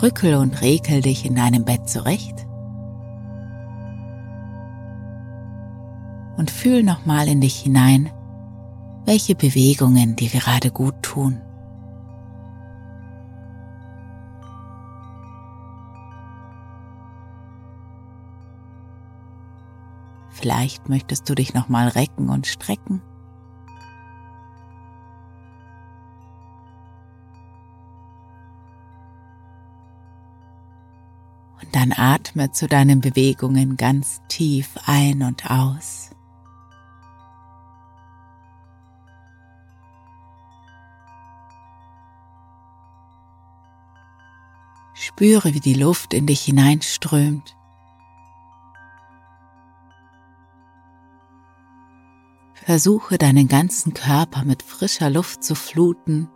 Rückel und rekel dich in deinem Bett zurecht. Und fühl nochmal in dich hinein, welche Bewegungen dir gerade gut tun. Vielleicht möchtest du dich nochmal recken und strecken. Dann atme zu deinen Bewegungen ganz tief ein und aus. Spüre, wie die Luft in dich hineinströmt. Versuche deinen ganzen Körper mit frischer Luft zu fluten.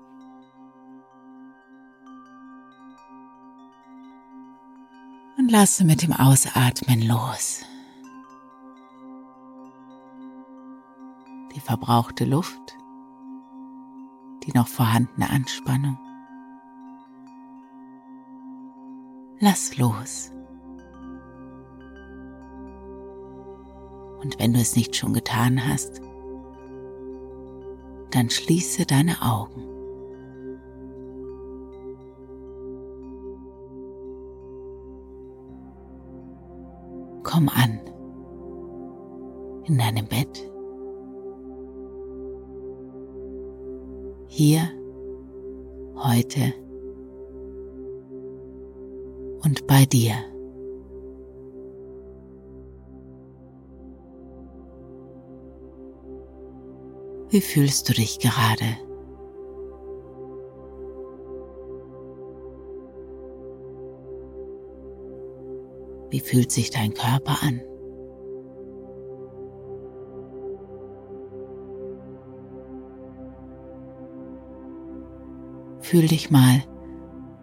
Lasse mit dem Ausatmen los. Die verbrauchte Luft, die noch vorhandene Anspannung. Lass los. Und wenn du es nicht schon getan hast, dann schließe deine Augen. Komm an in deinem Bett. Hier, heute und bei dir. Wie fühlst du dich gerade? Wie fühlt sich dein Körper an? Fühl dich mal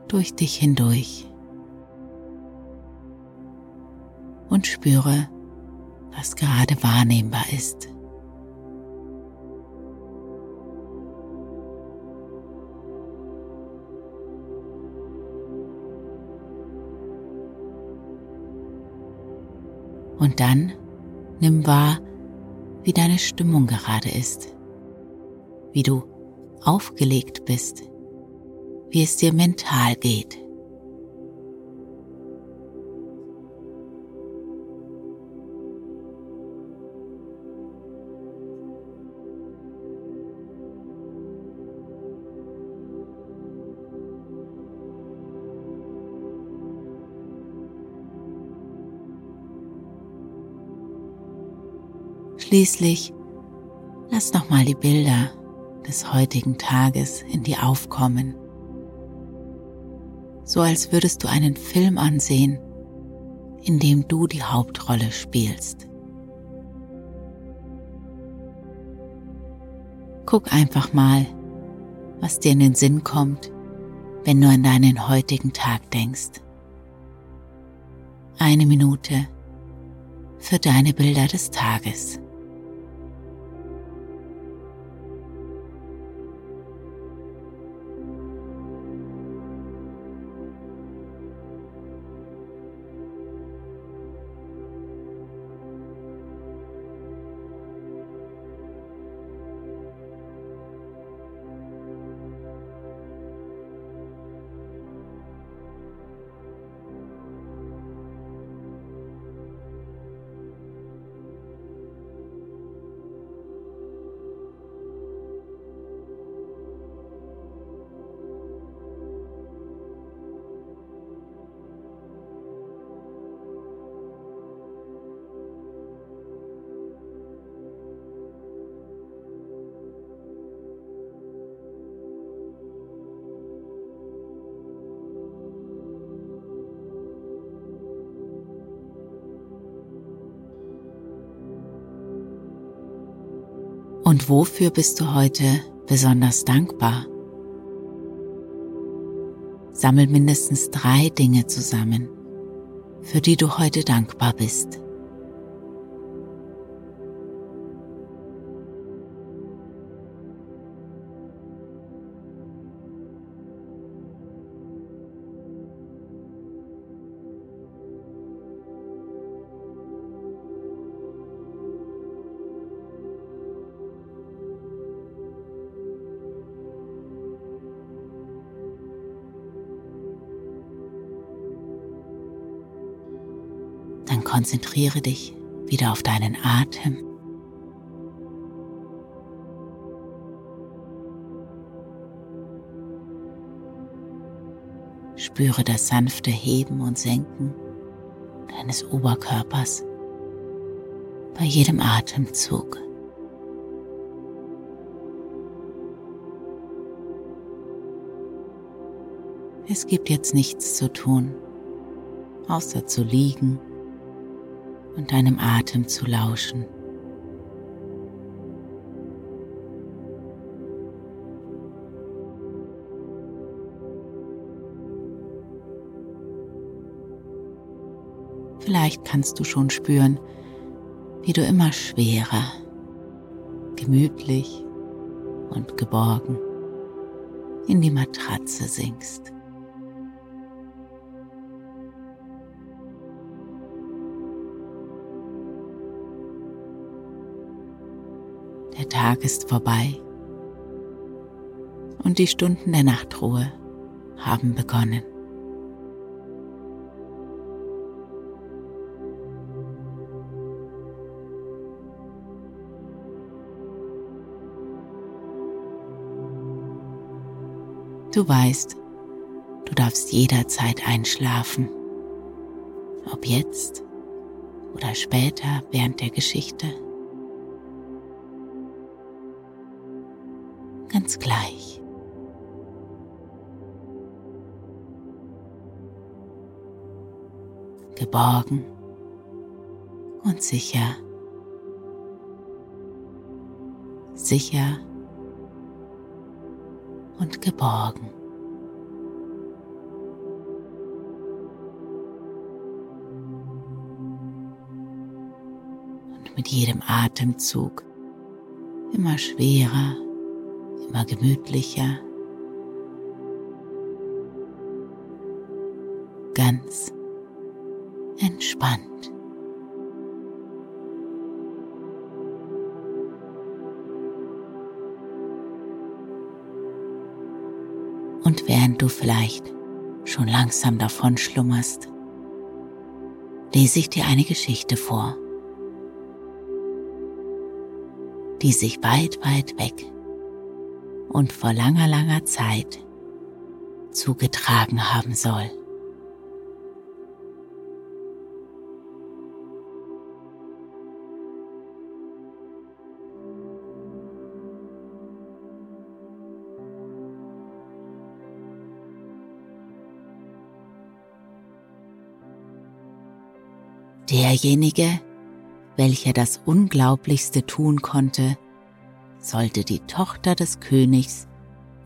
durch dich hindurch und spüre, was gerade wahrnehmbar ist. Und dann nimm wahr, wie deine Stimmung gerade ist, wie du aufgelegt bist, wie es dir mental geht. Schließlich lass nochmal die Bilder des heutigen Tages in dir aufkommen, so als würdest du einen Film ansehen, in dem du die Hauptrolle spielst. Guck einfach mal, was dir in den Sinn kommt, wenn du an deinen heutigen Tag denkst. Eine Minute für deine Bilder des Tages. Und wofür bist du heute besonders dankbar? Sammel mindestens drei Dinge zusammen, für die du heute dankbar bist. Konzentriere dich wieder auf deinen Atem. Spüre das sanfte Heben und Senken deines Oberkörpers bei jedem Atemzug. Es gibt jetzt nichts zu tun, außer zu liegen und deinem Atem zu lauschen. Vielleicht kannst du schon spüren, wie du immer schwerer, gemütlich und geborgen in die Matratze sinkst. Tag ist vorbei und die Stunden der Nachtruhe haben begonnen. Du weißt, du darfst jederzeit einschlafen, ob jetzt oder später während der Geschichte. Ganz gleich. Geborgen und sicher. Sicher und geborgen. Und mit jedem Atemzug immer schwerer immer gemütlicher, ganz entspannt. Und während du vielleicht schon langsam davon schlummerst, lese ich dir eine Geschichte vor, die sich weit, weit weg und vor langer, langer Zeit zugetragen haben soll. Derjenige, welcher das Unglaublichste tun konnte, sollte die Tochter des Königs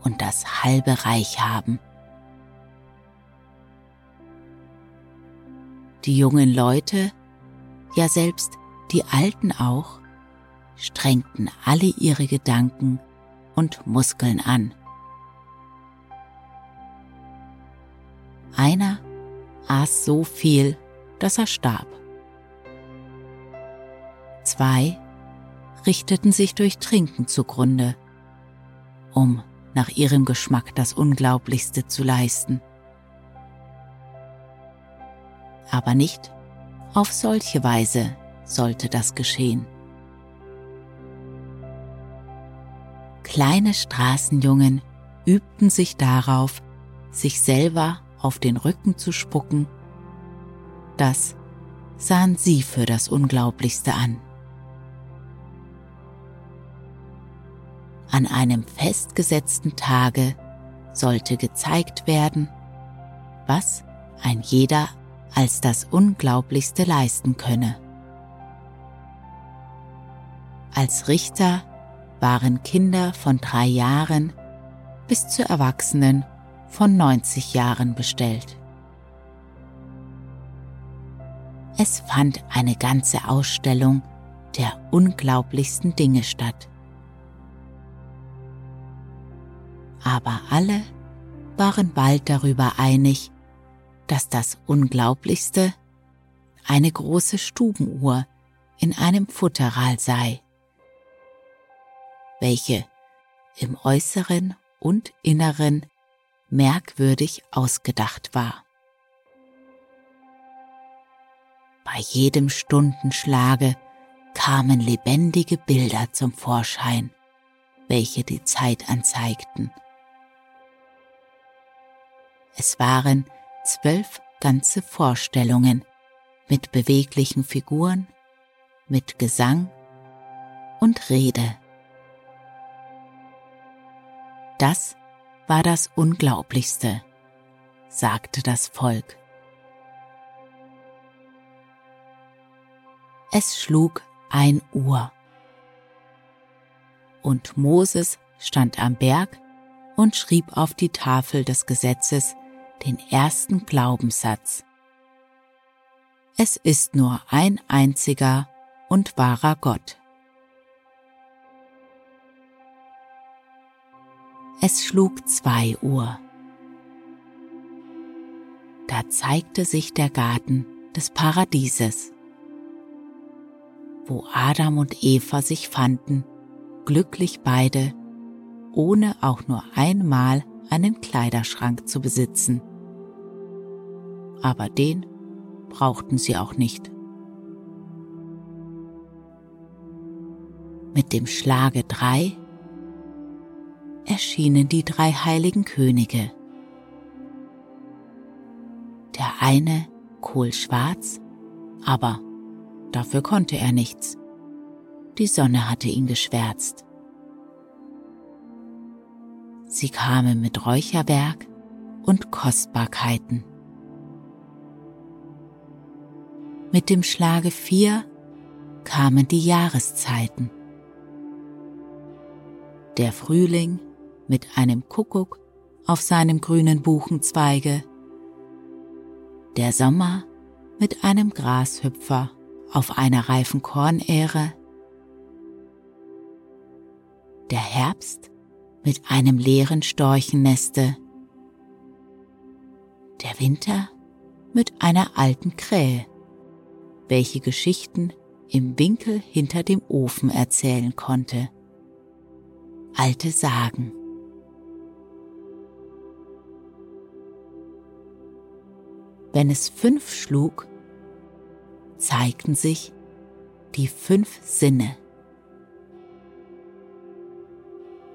und das halbe Reich haben. Die jungen Leute, ja selbst die Alten auch, strengten alle ihre Gedanken und Muskeln an. Einer aß so viel, dass er starb. Zwei richteten sich durch Trinken zugrunde, um nach ihrem Geschmack das Unglaublichste zu leisten. Aber nicht auf solche Weise sollte das geschehen. Kleine Straßenjungen übten sich darauf, sich selber auf den Rücken zu spucken. Das sahen sie für das Unglaublichste an. An einem festgesetzten Tage sollte gezeigt werden, was ein jeder als das Unglaublichste leisten könne. Als Richter waren Kinder von drei Jahren bis zu Erwachsenen von 90 Jahren bestellt. Es fand eine ganze Ausstellung der unglaublichsten Dinge statt. Aber alle waren bald darüber einig, dass das Unglaublichste eine große Stubenuhr in einem Futteral sei, welche im Äußeren und Inneren merkwürdig ausgedacht war. Bei jedem Stundenschlage kamen lebendige Bilder zum Vorschein, welche die Zeit anzeigten. Es waren zwölf ganze Vorstellungen mit beweglichen Figuren, mit Gesang und Rede. Das war das Unglaublichste, sagte das Volk. Es schlug ein Uhr. Und Moses stand am Berg und schrieb auf die Tafel des Gesetzes den ersten Glaubenssatz. Es ist nur ein einziger und wahrer Gott. Es schlug zwei Uhr. Da zeigte sich der Garten des Paradieses wo Adam und Eva sich fanden, glücklich beide, ohne auch nur einmal einen Kleiderschrank zu besitzen. Aber den brauchten sie auch nicht. Mit dem Schlage drei erschienen die drei heiligen Könige. Der eine kohlschwarz, aber Dafür konnte er nichts. Die Sonne hatte ihn geschwärzt. Sie kamen mit Räucherwerk und Kostbarkeiten. Mit dem Schlage vier kamen die Jahreszeiten. Der Frühling mit einem Kuckuck auf seinem grünen Buchenzweige, der Sommer mit einem Grashüpfer auf einer reifen Kornähre, der Herbst mit einem leeren Storchenneste, der Winter mit einer alten Krähe, welche Geschichten im Winkel hinter dem Ofen erzählen konnte. Alte Sagen. Wenn es fünf schlug, zeigten sich die fünf Sinne.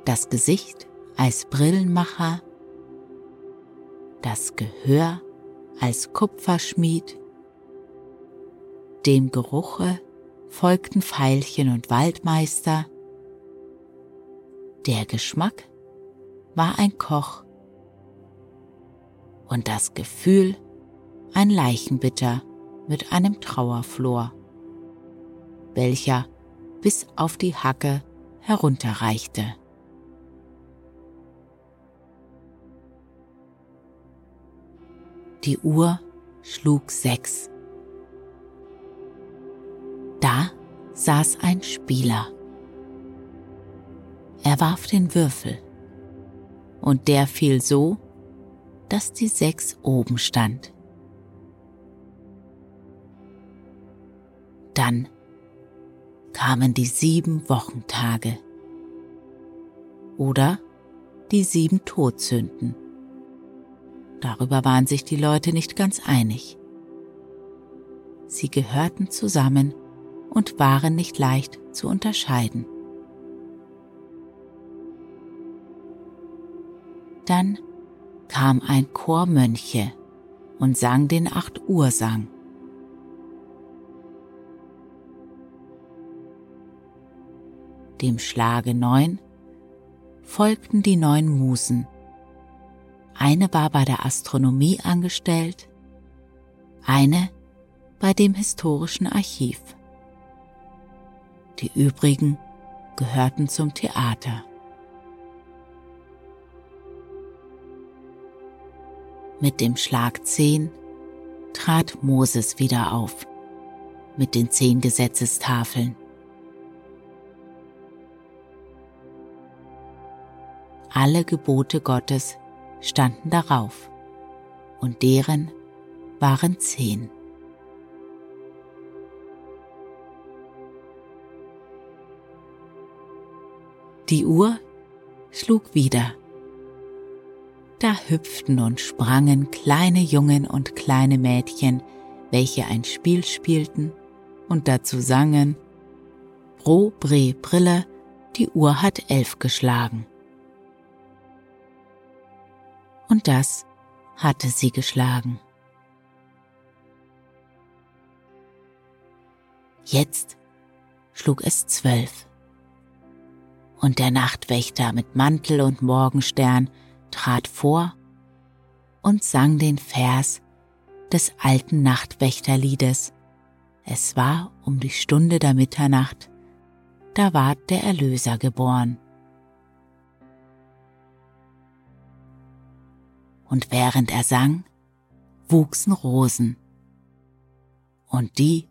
Das Gesicht als Brillenmacher, das Gehör als Kupferschmied, dem Geruche folgten Veilchen und Waldmeister, der Geschmack war ein Koch und das Gefühl ein Leichenbitter mit einem Trauerflor, welcher bis auf die Hacke herunterreichte. Die Uhr schlug sechs. Da saß ein Spieler. Er warf den Würfel und der fiel so, dass die sechs oben stand. Dann kamen die sieben Wochentage oder die sieben Todsünden. Darüber waren sich die Leute nicht ganz einig. Sie gehörten zusammen und waren nicht leicht zu unterscheiden. Dann kam ein Chor Mönche und sang den Acht Uhr Sang. dem Schlage neun, folgten die neun Musen. Eine war bei der Astronomie angestellt, eine bei dem historischen Archiv. Die übrigen gehörten zum Theater. Mit dem Schlag 10 trat Moses wieder auf, mit den zehn Gesetzestafeln. Alle Gebote Gottes standen darauf, und deren waren zehn. Die Uhr schlug wieder. Da hüpften und sprangen kleine Jungen und kleine Mädchen, welche ein Spiel spielten und dazu sangen Bro, Bre, Brille, die Uhr hat elf geschlagen. Und das hatte sie geschlagen. Jetzt schlug es zwölf. Und der Nachtwächter mit Mantel und Morgenstern trat vor und sang den Vers des alten Nachtwächterliedes. Es war um die Stunde der Mitternacht, da ward der Erlöser geboren. Und während er sang, wuchsen Rosen, und die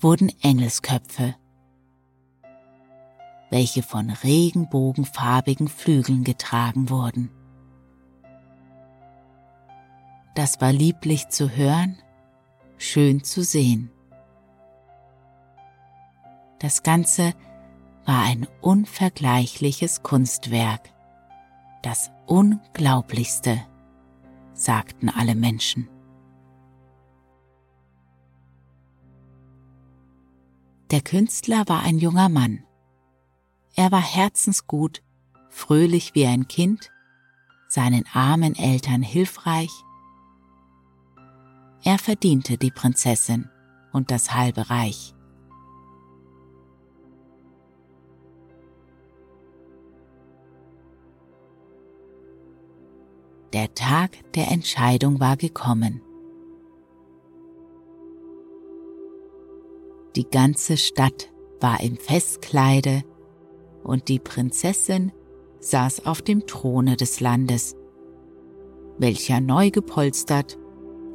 wurden Engelsköpfe, welche von regenbogenfarbigen Flügeln getragen wurden. Das war lieblich zu hören, schön zu sehen. Das Ganze war ein unvergleichliches Kunstwerk, das Unglaublichste, sagten alle Menschen. Der Künstler war ein junger Mann. Er war herzensgut, fröhlich wie ein Kind, seinen armen Eltern hilfreich. Er verdiente die Prinzessin und das halbe Reich. Der Tag der Entscheidung war gekommen. Die ganze Stadt war im Festkleide und die Prinzessin saß auf dem Throne des Landes, welcher neu gepolstert,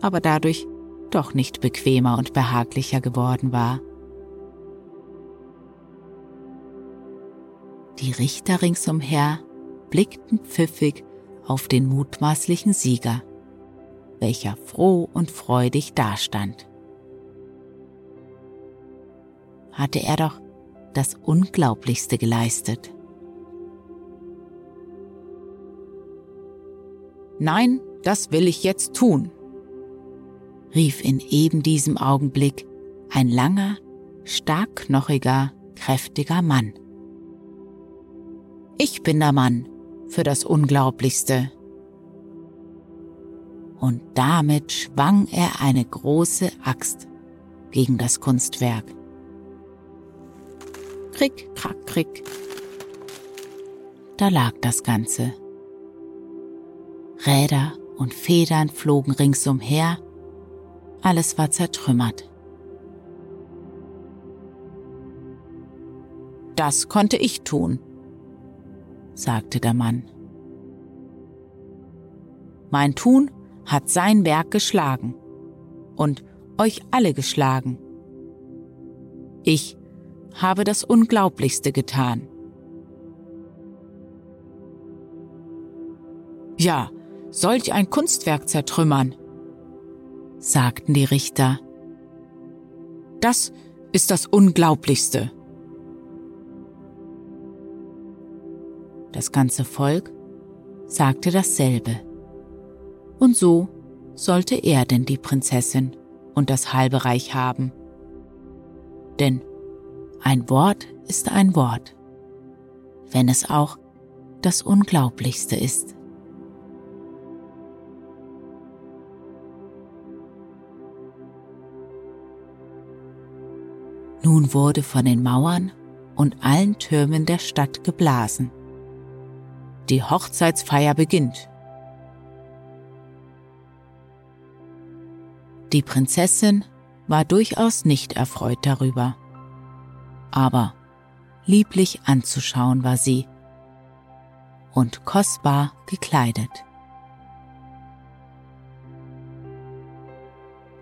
aber dadurch doch nicht bequemer und behaglicher geworden war. Die Richter ringsumher blickten pfiffig auf den mutmaßlichen Sieger, welcher froh und freudig dastand. hatte er doch das Unglaublichste geleistet. Nein, das will ich jetzt tun, rief in eben diesem Augenblick ein langer, starkknochiger, kräftiger Mann. Ich bin der Mann für das Unglaublichste. Und damit schwang er eine große Axt gegen das Kunstwerk. Krick, krack, krick. Da lag das Ganze. Räder und Federn flogen ringsumher, alles war zertrümmert. Das konnte ich tun, sagte der Mann. Mein Tun hat sein Werk geschlagen und euch alle geschlagen. Ich habe das Unglaublichste getan. Ja, solch ein Kunstwerk zertrümmern, sagten die Richter. Das ist das Unglaublichste. Das ganze Volk sagte dasselbe. Und so sollte er denn die Prinzessin und das halbe Reich haben. Denn ein Wort ist ein Wort, wenn es auch das Unglaublichste ist. Nun wurde von den Mauern und allen Türmen der Stadt geblasen. Die Hochzeitsfeier beginnt. Die Prinzessin war durchaus nicht erfreut darüber. Aber lieblich anzuschauen war sie und kostbar gekleidet.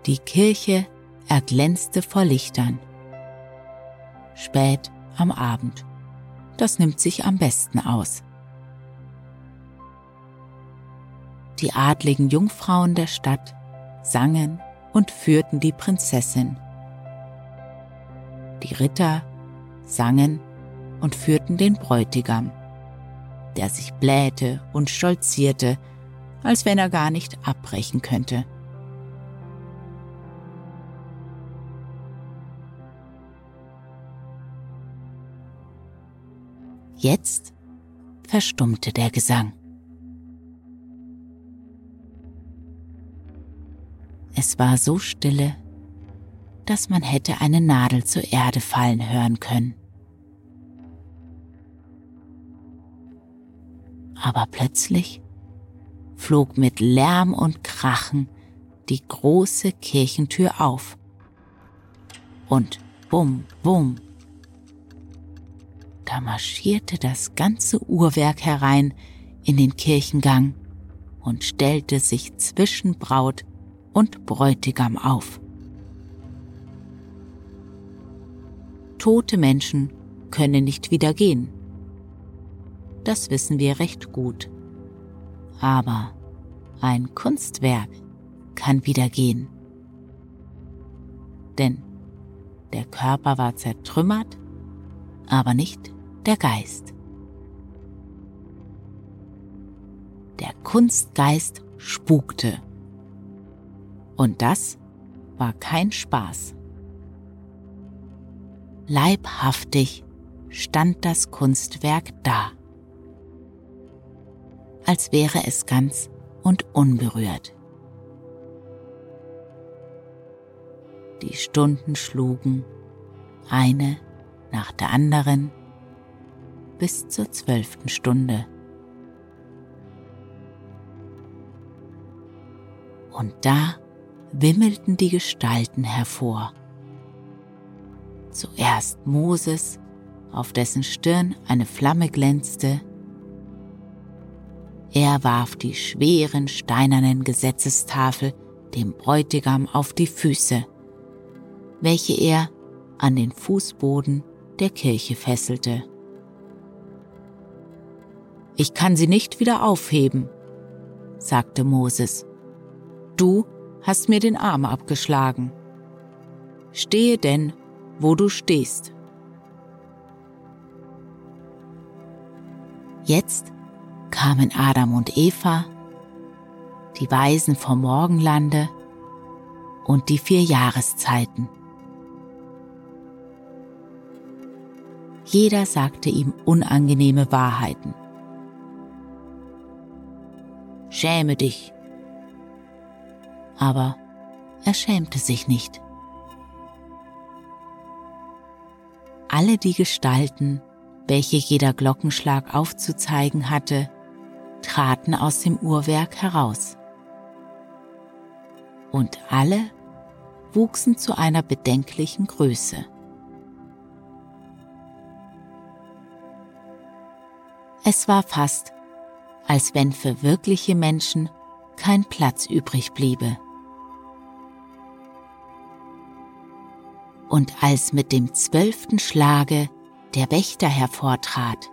Die Kirche erglänzte vor Lichtern. Spät am Abend. Das nimmt sich am besten aus. Die adligen Jungfrauen der Stadt sangen und führten die Prinzessin. Die Ritter sangen und führten den Bräutigam, der sich blähte und stolzierte, als wenn er gar nicht abbrechen könnte. Jetzt verstummte der Gesang. Es war so stille, dass man hätte eine Nadel zur Erde fallen hören können. Aber plötzlich flog mit Lärm und Krachen die große Kirchentür auf. Und bum, bum. Da marschierte das ganze Uhrwerk herein in den Kirchengang und stellte sich zwischen Braut und Bräutigam auf. Tote Menschen können nicht wieder gehen. Das wissen wir recht gut. Aber ein Kunstwerk kann wieder gehen. Denn der Körper war zertrümmert, aber nicht der Geist. Der Kunstgeist spukte. Und das war kein Spaß. Leibhaftig stand das Kunstwerk da, als wäre es ganz und unberührt. Die Stunden schlugen, eine nach der anderen, bis zur zwölften Stunde. Und da wimmelten die Gestalten hervor. Zuerst Moses, auf dessen Stirn eine Flamme glänzte. Er warf die schweren steinernen Gesetzestafel dem Bräutigam auf die Füße, welche er an den Fußboden der Kirche fesselte. Ich kann sie nicht wieder aufheben, sagte Moses. Du hast mir den Arm abgeschlagen. Stehe denn, wo du stehst. Jetzt kamen Adam und Eva, die Weisen vom Morgenlande und die vier Jahreszeiten. Jeder sagte ihm unangenehme Wahrheiten. Schäme dich, aber er schämte sich nicht. Alle die Gestalten, welche jeder Glockenschlag aufzuzeigen hatte, traten aus dem Uhrwerk heraus. Und alle wuchsen zu einer bedenklichen Größe. Es war fast, als wenn für wirkliche Menschen kein Platz übrig bliebe. und als mit dem zwölften Schlage der Wächter hervortrat,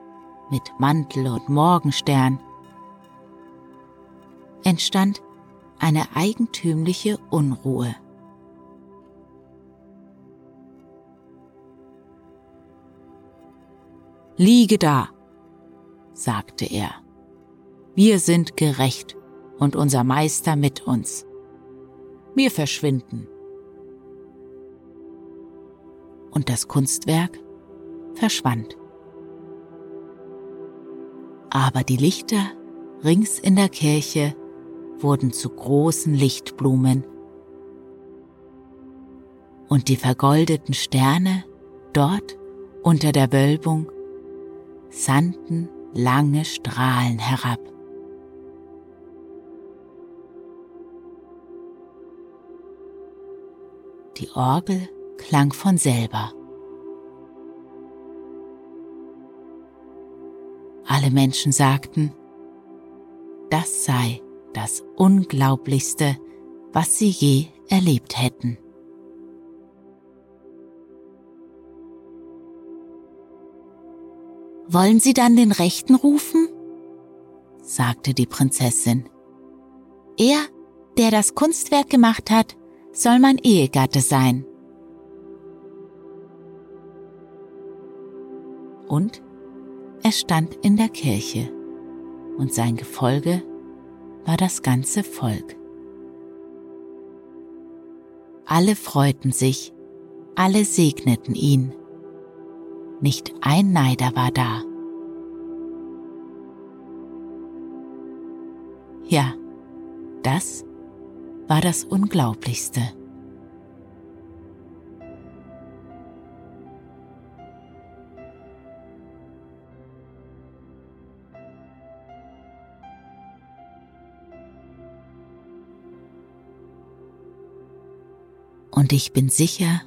mit Mantel und Morgenstern, entstand eine eigentümliche Unruhe. Liege da, sagte er. Wir sind gerecht und unser Meister mit uns. Wir verschwinden und das Kunstwerk verschwand. Aber die Lichter rings in der Kirche wurden zu großen Lichtblumen und die vergoldeten Sterne dort unter der Wölbung sandten lange Strahlen herab. Die Orgel klang von selber. Alle Menschen sagten, das sei das Unglaublichste, was sie je erlebt hätten. Wollen Sie dann den Rechten rufen? sagte die Prinzessin. Er, der das Kunstwerk gemacht hat, soll mein Ehegatte sein. Und er stand in der Kirche, und sein Gefolge war das ganze Volk. Alle freuten sich, alle segneten ihn. Nicht ein Neider war da. Ja, das war das Unglaublichste. Und ich bin sicher,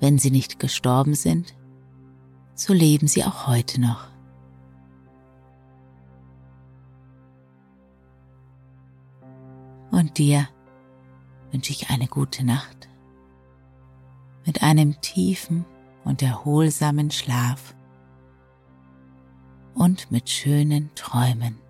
wenn sie nicht gestorben sind, so leben sie auch heute noch. Und dir wünsche ich eine gute Nacht mit einem tiefen und erholsamen Schlaf und mit schönen Träumen.